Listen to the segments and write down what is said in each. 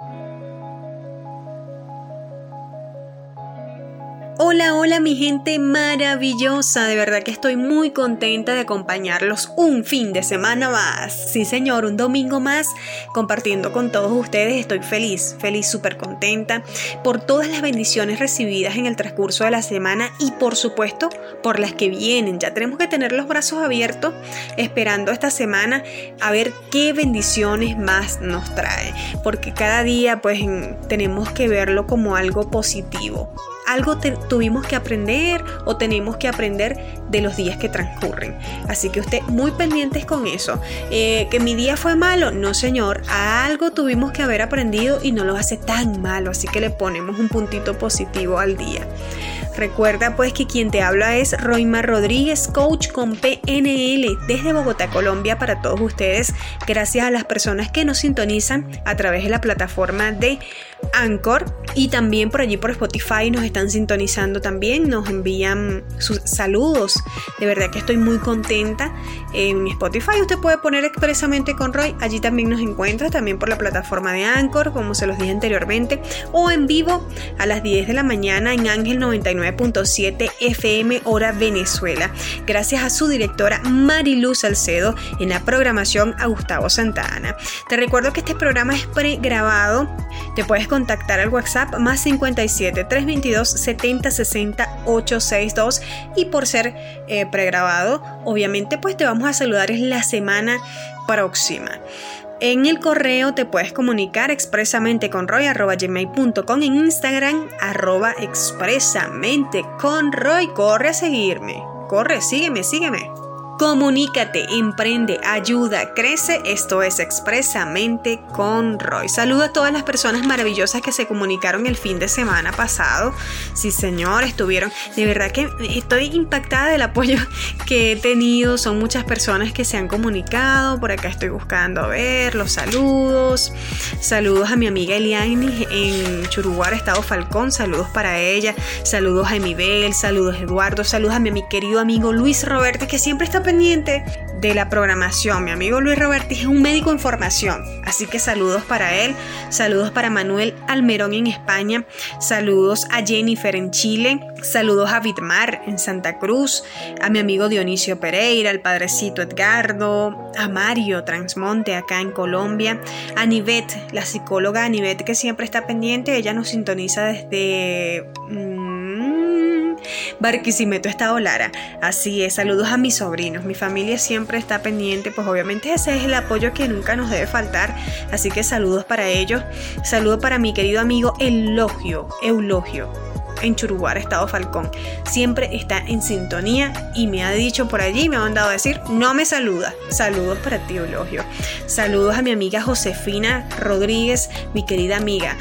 Thank you. Hola, hola mi gente maravillosa, de verdad que estoy muy contenta de acompañarlos un fin de semana más. Sí señor, un domingo más compartiendo con todos ustedes. Estoy feliz, feliz, súper contenta por todas las bendiciones recibidas en el transcurso de la semana y por supuesto por las que vienen. Ya tenemos que tener los brazos abiertos esperando esta semana a ver qué bendiciones más nos trae. Porque cada día pues tenemos que verlo como algo positivo algo tuvimos que aprender o tenemos que aprender de los días que transcurren. Así que usted muy pendientes con eso. Eh, que mi día fue malo, no señor, algo tuvimos que haber aprendido y no lo hace tan malo, así que le ponemos un puntito positivo al día. Recuerda pues que quien te habla es Roima Rodríguez, coach con PNL desde Bogotá, Colombia para todos ustedes. Gracias a las personas que nos sintonizan a través de la plataforma de Anchor y también por allí por Spotify nos están sintonizando también, nos envían sus saludos. De verdad que estoy muy contenta. En Spotify usted puede poner expresamente con Roy, allí también nos encuentra, también por la plataforma de Anchor, como se los dije anteriormente, o en vivo a las 10 de la mañana en Ángel 99.7 FM hora Venezuela. Gracias a su directora Mariluz Salcedo en la programación a Gustavo Santana. Te recuerdo que este programa es pregrabado. Te puedes contactar al WhatsApp más 57 322 70 60 862 y por ser eh, pregrabado, obviamente pues te vamos a saludar la semana próxima. En el correo te puedes comunicar expresamente con roy.gmail.com en Instagram arroba expresamente con Roy. Corre a seguirme. Corre, sígueme, sígueme. Comunícate, emprende, ayuda, crece. Esto es expresamente con Roy. Saludo a todas las personas maravillosas que se comunicaron el fin de semana pasado. Sí, señor, estuvieron. De verdad que estoy impactada del apoyo que he tenido. Son muchas personas que se han comunicado. Por acá estoy buscando a ver los saludos. Saludos a mi amiga Eliane en Churuguara, Estado Falcón. Saludos para ella. Saludos a Emibel. Saludos Eduardo. Saludos a mi querido amigo Luis Roberto, que siempre está de la programación. Mi amigo Luis Roberti es un médico en formación, así que saludos para él, saludos para Manuel Almerón en España, saludos a Jennifer en Chile, saludos a Vitmar en Santa Cruz, a mi amigo Dionisio Pereira, al padrecito Edgardo, a Mario Transmonte acá en Colombia, a Nivet, la psicóloga Nivet que siempre está pendiente, ella nos sintoniza desde... Mm, Barquisimeto, Estado Lara. Así es, saludos a mis sobrinos. Mi familia siempre está pendiente, pues obviamente ese es el apoyo que nunca nos debe faltar. Así que saludos para ellos. Saludo para mi querido amigo Eulogio, Eulogio en Churuguara, Estado Falcón. Siempre está en sintonía y me ha dicho por allí, me ha mandado a decir, no me saluda. Saludos para ti, Eulogio. Saludos a mi amiga Josefina Rodríguez, mi querida amiga,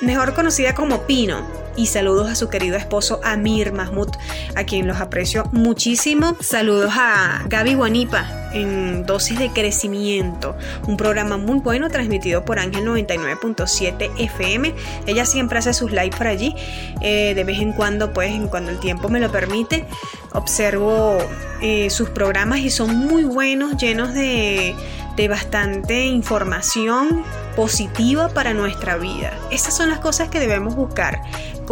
mejor conocida como Pino y saludos a su querido esposo Amir Mahmoud, a quien los aprecio muchísimo. Saludos a Gaby Guanipa en Dosis de Crecimiento, un programa muy bueno transmitido por Ángel 99.7 FM. Ella siempre hace sus lives por allí, eh, de vez en cuando, pues, en cuando el tiempo me lo permite, observo eh, sus programas y son muy buenos, llenos de de bastante información positiva para nuestra vida. Esas son las cosas que debemos buscar,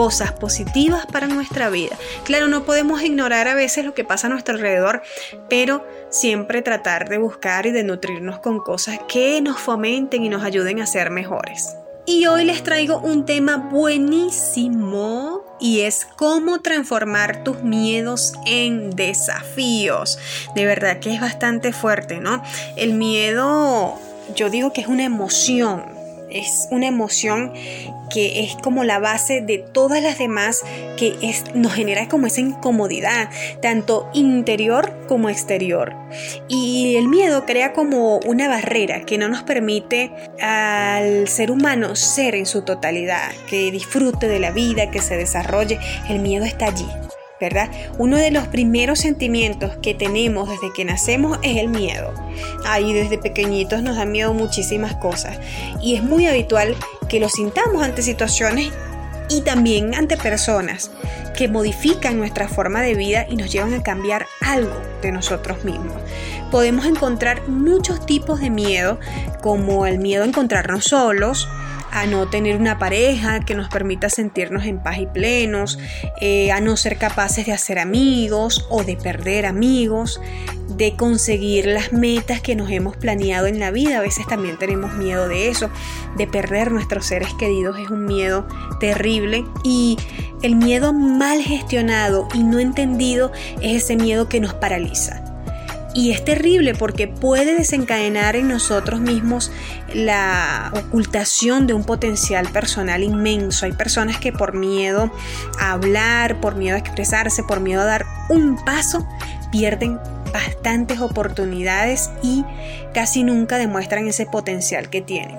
cosas positivas para nuestra vida. Claro, no podemos ignorar a veces lo que pasa a nuestro alrededor, pero siempre tratar de buscar y de nutrirnos con cosas que nos fomenten y nos ayuden a ser mejores. Y hoy les traigo un tema buenísimo y es cómo transformar tus miedos en desafíos. De verdad que es bastante fuerte, ¿no? El miedo, yo digo que es una emoción, es una emoción que es como la base de todas las demás que nos genera como esa incomodidad, tanto interior como exterior. Y el miedo crea como una barrera que no nos permite al ser humano ser en su totalidad, que disfrute de la vida, que se desarrolle. El miedo está allí. ¿verdad? Uno de los primeros sentimientos que tenemos desde que nacemos es el miedo. Ahí desde pequeñitos nos da miedo muchísimas cosas y es muy habitual que lo sintamos ante situaciones y también ante personas que modifican nuestra forma de vida y nos llevan a cambiar algo de nosotros mismos. Podemos encontrar muchos tipos de miedo, como el miedo a encontrarnos solos, a no tener una pareja que nos permita sentirnos en paz y plenos, eh, a no ser capaces de hacer amigos o de perder amigos, de conseguir las metas que nos hemos planeado en la vida. A veces también tenemos miedo de eso, de perder nuestros seres queridos. Es un miedo terrible y el miedo mal gestionado y no entendido es ese miedo que nos paraliza. Y es terrible porque puede desencadenar en nosotros mismos la ocultación de un potencial personal inmenso. Hay personas que por miedo a hablar, por miedo a expresarse, por miedo a dar un paso, pierden bastantes oportunidades y casi nunca demuestran ese potencial que tienen.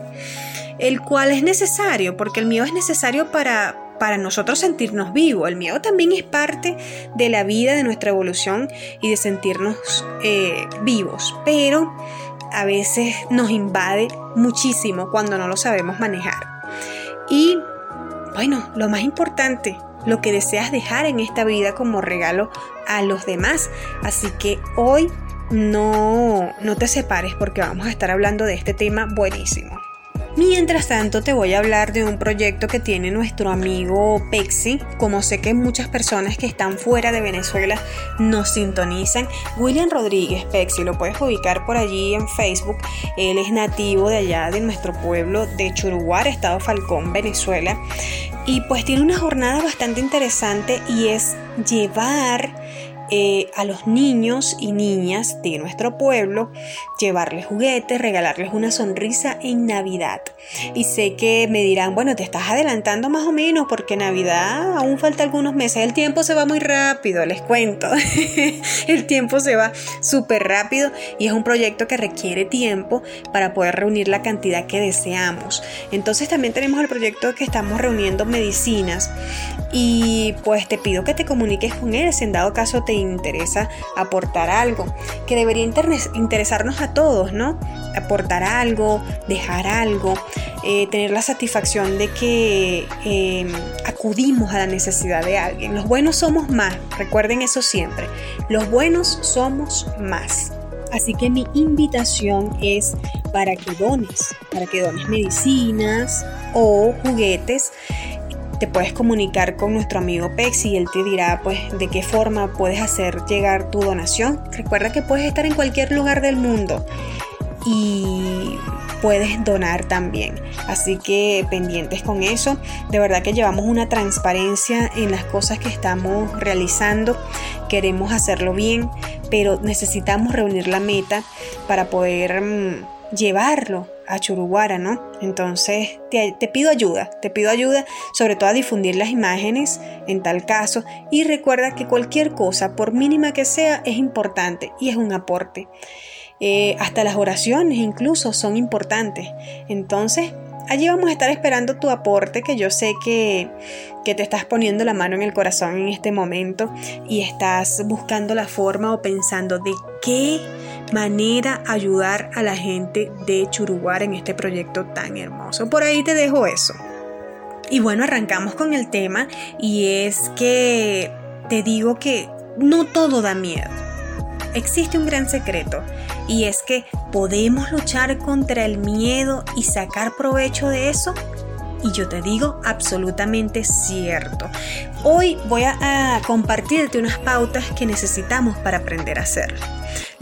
El cual es necesario, porque el miedo es necesario para, para nosotros sentirnos vivos. El miedo también es parte de la vida, de nuestra evolución y de sentirnos eh, vivos. Pero a veces nos invade muchísimo cuando no lo sabemos manejar. Y bueno, lo más importante, lo que deseas dejar en esta vida como regalo a los demás. Así que hoy no, no te separes porque vamos a estar hablando de este tema buenísimo. Mientras tanto, te voy a hablar de un proyecto que tiene nuestro amigo Pexi. Como sé que muchas personas que están fuera de Venezuela nos sintonizan, William Rodríguez Pexi, lo puedes ubicar por allí en Facebook. Él es nativo de allá, de nuestro pueblo de Churuguar, Estado Falcón, Venezuela. Y pues tiene una jornada bastante interesante y es llevar eh, a los niños y niñas de nuestro pueblo, llevarles juguetes, regalarles una sonrisa en Navidad. Y sé que me dirán, bueno, te estás adelantando más o menos porque Navidad aún falta algunos meses. El tiempo se va muy rápido, les cuento. El tiempo se va súper rápido y es un proyecto que requiere tiempo para poder reunir la cantidad que deseamos. Entonces también tenemos el proyecto que estamos reuniendo medicinas y pues te pido que te comuniques con él si en dado caso te interesa aportar algo, que debería interesarnos a todos, ¿no? Aportar algo, dejar algo, eh, tener la satisfacción de que em, acudimos a la necesidad de alguien. Los buenos somos más, recuerden eso siempre, los buenos somos más. Así que mi invitación es para que dones, para que dones medicinas o juguetes te puedes comunicar con nuestro amigo Pexi y él te dirá pues de qué forma puedes hacer llegar tu donación. Recuerda que puedes estar en cualquier lugar del mundo y puedes donar también. Así que pendientes con eso. De verdad que llevamos una transparencia en las cosas que estamos realizando. Queremos hacerlo bien, pero necesitamos reunir la meta para poder mm, llevarlo a Churuguara, ¿no? Entonces te, pido ayuda, te pido ayuda sobre todo a difundir las imágenes en tal caso y recuerda que cualquier cosa, por mínima que sea, es importante y es un aporte. Eh, hasta las oraciones incluso son importantes. Entonces, allí vamos a estar esperando tu aporte, que yo sé que, que, te estás poniendo la mano en el corazón en este momento y estás buscando la forma o pensando de qué manera ayudar a la gente de Churuguar en este proyecto tan hermoso. Por ahí te dejo eso. Y bueno, arrancamos con el tema y es que te digo que no todo da miedo. Existe un gran secreto y es que podemos luchar contra el miedo y sacar provecho de eso. Y yo te digo absolutamente cierto. Hoy voy a, a compartirte unas pautas que necesitamos para aprender a hacerlo.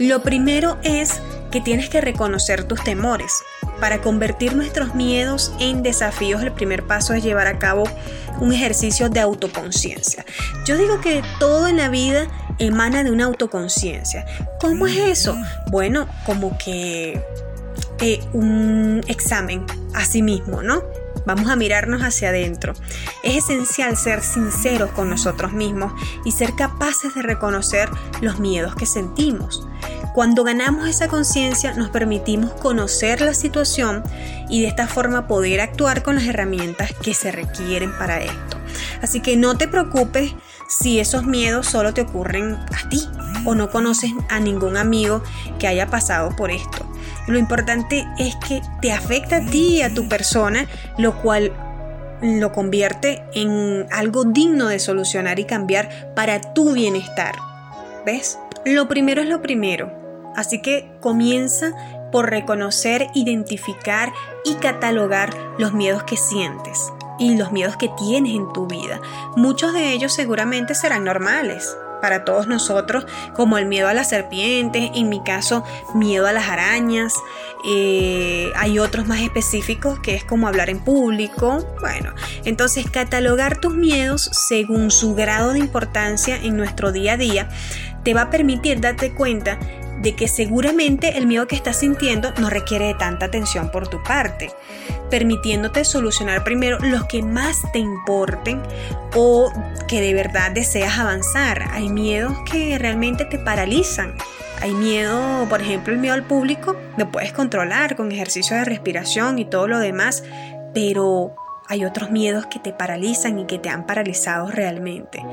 Lo primero es que tienes que reconocer tus temores. Para convertir nuestros miedos en desafíos, el primer paso es llevar a cabo un ejercicio de autoconciencia. Yo digo que todo en la vida emana de una autoconciencia. ¿Cómo es eso? Bueno, como que eh, un examen a sí mismo, ¿no? Vamos a mirarnos hacia adentro. Es esencial ser sinceros con nosotros mismos y ser capaces de reconocer los miedos que sentimos. Cuando ganamos esa conciencia nos permitimos conocer la situación y de esta forma poder actuar con las herramientas que se requieren para esto. Así que no te preocupes si esos miedos solo te ocurren a ti o no conoces a ningún amigo que haya pasado por esto. Lo importante es que te afecta a ti y a tu persona, lo cual lo convierte en algo digno de solucionar y cambiar para tu bienestar. ¿Ves? Lo primero es lo primero. Así que comienza por reconocer, identificar y catalogar los miedos que sientes y los miedos que tienes en tu vida. Muchos de ellos seguramente serán normales, para todos nosotros, como el miedo a las serpientes, en mi caso, miedo a las arañas. Eh, hay otros más específicos que es como hablar en público. Bueno, entonces catalogar tus miedos según su grado de importancia en nuestro día a día te va a permitir darte cuenta de que seguramente el miedo que estás sintiendo no requiere de tanta atención por tu parte, permitiéndote solucionar primero los que más te importen o que de verdad deseas avanzar. Hay miedos que realmente te paralizan. Hay miedo, por ejemplo, el miedo al público, lo puedes controlar con ejercicio de respiración y todo lo demás, pero hay otros miedos que te paralizan y que te han paralizado realmente.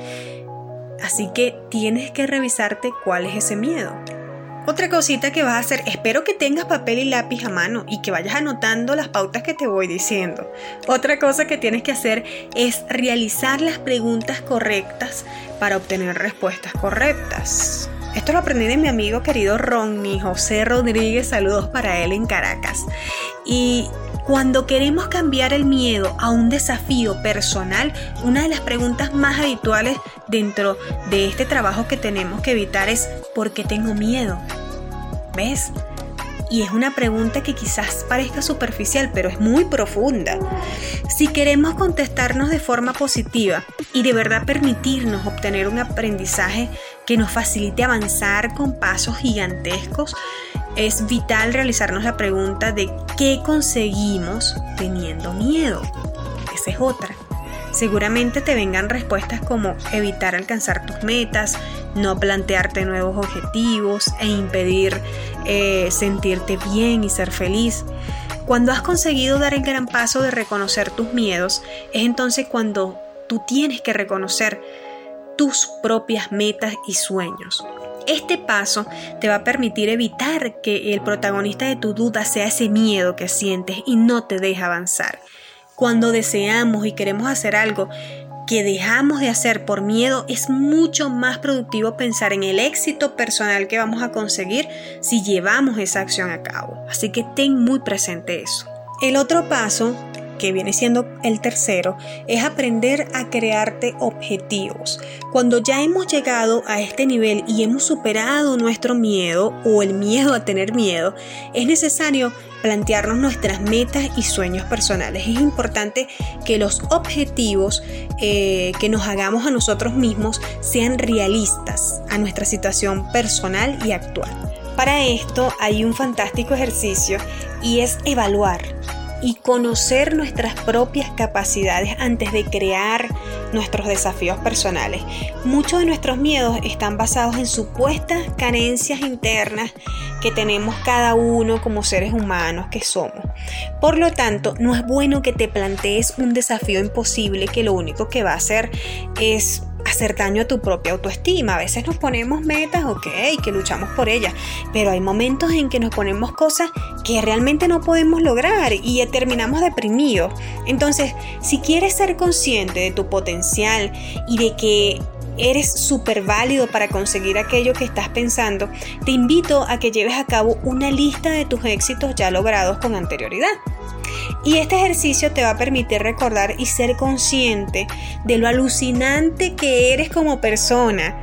Así que tienes que revisarte cuál es ese miedo. Otra cosita que vas a hacer, espero que tengas papel y lápiz a mano y que vayas anotando las pautas que te voy diciendo. Otra cosa que tienes que hacer es realizar las preguntas correctas para obtener respuestas correctas. Esto lo aprendí de mi amigo querido Ron, mi José Rodríguez, saludos para él en Caracas. Y cuando queremos cambiar el miedo a un desafío personal, una de las preguntas más habituales dentro de este trabajo que tenemos que evitar es ¿por qué tengo miedo? ¿Ves? Y es una pregunta que quizás parezca superficial, pero es muy profunda. Si queremos contestarnos de forma positiva y de verdad permitirnos obtener un aprendizaje que nos facilite avanzar con pasos gigantescos, es vital realizarnos la pregunta de qué conseguimos teniendo miedo. Esa es otra. Seguramente te vengan respuestas como evitar alcanzar tus metas, no plantearte nuevos objetivos e impedir eh, sentirte bien y ser feliz. Cuando has conseguido dar el gran paso de reconocer tus miedos, es entonces cuando tú tienes que reconocer tus propias metas y sueños. Este paso te va a permitir evitar que el protagonista de tu duda sea ese miedo que sientes y no te deja avanzar. Cuando deseamos y queremos hacer algo que dejamos de hacer por miedo, es mucho más productivo pensar en el éxito personal que vamos a conseguir si llevamos esa acción a cabo. Así que ten muy presente eso. El otro paso que viene siendo el tercero, es aprender a crearte objetivos. Cuando ya hemos llegado a este nivel y hemos superado nuestro miedo o el miedo a tener miedo, es necesario plantearnos nuestras metas y sueños personales. Es importante que los objetivos eh, que nos hagamos a nosotros mismos sean realistas a nuestra situación personal y actual. Para esto hay un fantástico ejercicio y es evaluar y conocer nuestras propias capacidades antes de crear nuestros desafíos personales. Muchos de nuestros miedos están basados en supuestas carencias internas que tenemos cada uno como seres humanos que somos. Por lo tanto, no es bueno que te plantees un desafío imposible que lo único que va a hacer es hacer daño a tu propia autoestima. A veces nos ponemos metas, ok, que luchamos por ellas, pero hay momentos en que nos ponemos cosas que realmente no podemos lograr y terminamos deprimidos. Entonces, si quieres ser consciente de tu potencial y de que eres súper válido para conseguir aquello que estás pensando, te invito a que lleves a cabo una lista de tus éxitos ya logrados con anterioridad. Y este ejercicio te va a permitir recordar y ser consciente de lo alucinante que eres como persona,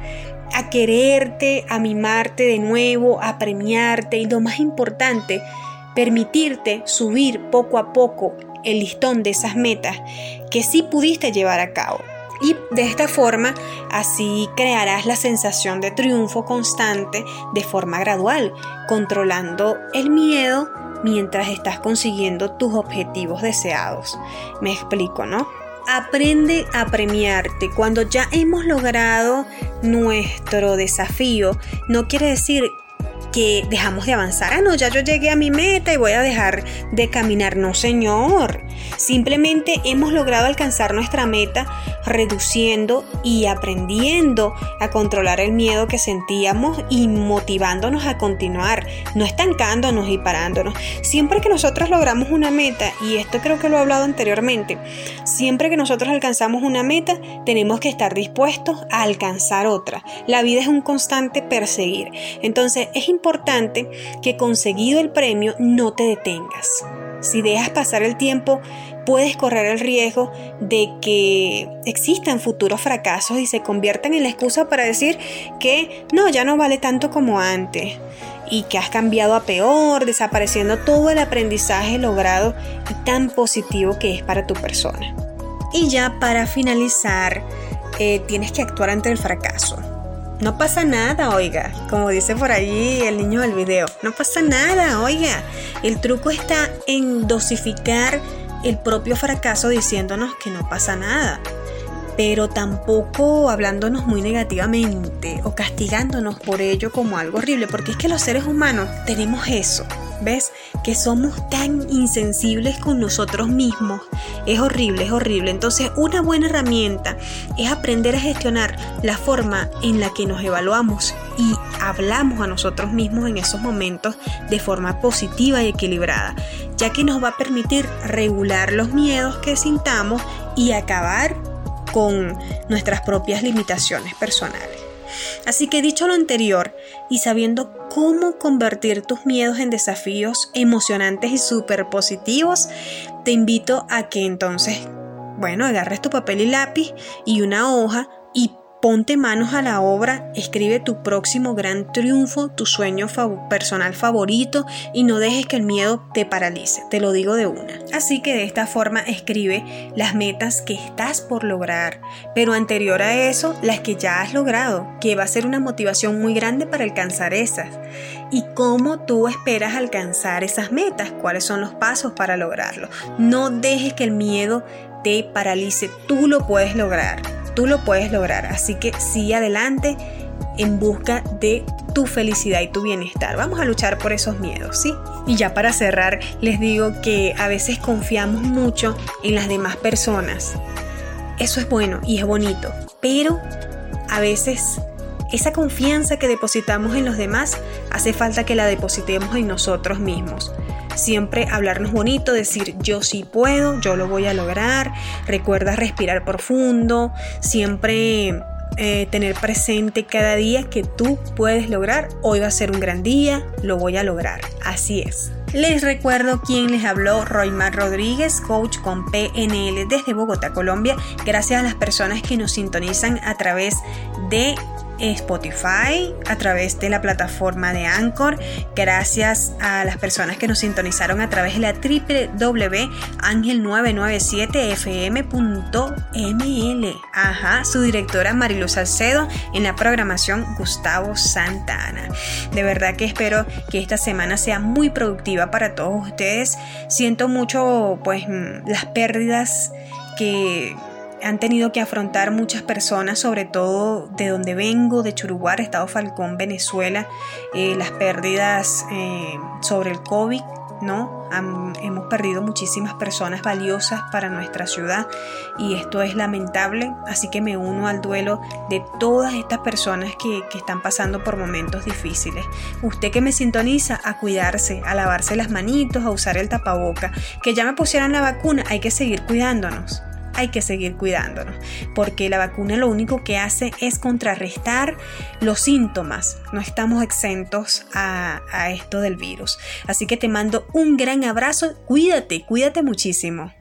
a quererte, a mimarte de nuevo, a premiarte y lo más importante, permitirte subir poco a poco el listón de esas metas que sí pudiste llevar a cabo. Y de esta forma, así crearás la sensación de triunfo constante de forma gradual, controlando el miedo mientras estás consiguiendo tus objetivos deseados. Me explico, ¿no? Aprende a premiarte. Cuando ya hemos logrado nuestro desafío, no quiere decir que dejamos de avanzar. Ah, no, ya yo llegué a mi meta y voy a dejar de caminar. No, señor. Simplemente hemos logrado alcanzar nuestra meta reduciendo y aprendiendo a controlar el miedo que sentíamos y motivándonos a continuar, no estancándonos y parándonos. Siempre que nosotros logramos una meta, y esto creo que lo he hablado anteriormente, siempre que nosotros alcanzamos una meta, tenemos que estar dispuestos a alcanzar otra. La vida es un constante perseguir. Entonces es importante que conseguido el premio no te detengas. Si dejas pasar el tiempo, puedes correr el riesgo de que existan futuros fracasos y se conviertan en la excusa para decir que no, ya no vale tanto como antes y que has cambiado a peor, desapareciendo todo el aprendizaje logrado y tan positivo que es para tu persona. Y ya para finalizar, eh, tienes que actuar ante el fracaso. No pasa nada, oiga, como dice por allí el niño del video, no pasa nada, oiga. El truco está en dosificar el propio fracaso diciéndonos que no pasa nada, pero tampoco hablándonos muy negativamente o castigándonos por ello como algo horrible, porque es que los seres humanos tenemos eso, ¿Ves? Que somos tan insensibles con nosotros mismos. Es horrible, es horrible. Entonces, una buena herramienta es aprender a gestionar la forma en la que nos evaluamos y hablamos a nosotros mismos en esos momentos de forma positiva y equilibrada, ya que nos va a permitir regular los miedos que sintamos y acabar con nuestras propias limitaciones personales. Así que dicho lo anterior y sabiendo cómo convertir tus miedos en desafíos emocionantes y súper positivos, te invito a que entonces, bueno, agarres tu papel y lápiz y una hoja Ponte manos a la obra, escribe tu próximo gran triunfo, tu sueño personal favorito y no dejes que el miedo te paralice, te lo digo de una. Así que de esta forma escribe las metas que estás por lograr, pero anterior a eso, las que ya has logrado, que va a ser una motivación muy grande para alcanzar esas. Y cómo tú esperas alcanzar esas metas, cuáles son los pasos para lograrlo. No dejes que el miedo te paralice, tú lo puedes lograr tú lo puedes lograr. Así que sigue adelante en busca de tu felicidad y tu bienestar. Vamos a luchar por esos miedos, ¿sí? Y ya para cerrar, les digo que a veces confiamos mucho en las demás personas. Eso es bueno y es bonito, pero a veces esa confianza que depositamos en los demás hace falta que la depositemos en nosotros mismos. Siempre hablarnos bonito, decir yo sí puedo, yo lo voy a lograr. Recuerda respirar profundo, siempre eh, tener presente cada día que tú puedes lograr. Hoy va a ser un gran día, lo voy a lograr. Así es. Les recuerdo quién les habló, Roymar Rodríguez, coach con PNL desde Bogotá, Colombia. Gracias a las personas que nos sintonizan a través de Spotify, a través de la plataforma de Anchor, gracias a las personas que nos sintonizaron a través de la www.angel997fm.ml. Ajá, su directora Marilu Salcedo en la programación Gustavo Santana. De verdad que espero que esta semana sea muy productiva para todos ustedes. Siento mucho pues mm, las pérdidas que han tenido que afrontar muchas personas, sobre todo de donde vengo, de Churuguar, Estado Falcón, Venezuela, eh, las pérdidas eh, sobre el COVID, ¿no? hemos perdido muchísimas personas valiosas para nuestra ciudad y esto es lamentable, así que me uno al duelo de todas estas personas que, que están pasando por momentos difíciles. Usted que me sintoniza, a cuidarse, a lavarse las manitos, a usar el tapaboca, que ya me pusieran la vacuna, hay que seguir cuidándonos hay que seguir cuidándonos, porque la vacuna lo único que hace es contrarrestar los síntomas. No estamos exentos a, a esto del virus. Así que te mando un gran abrazo. Cuídate, cuídate muchísimo.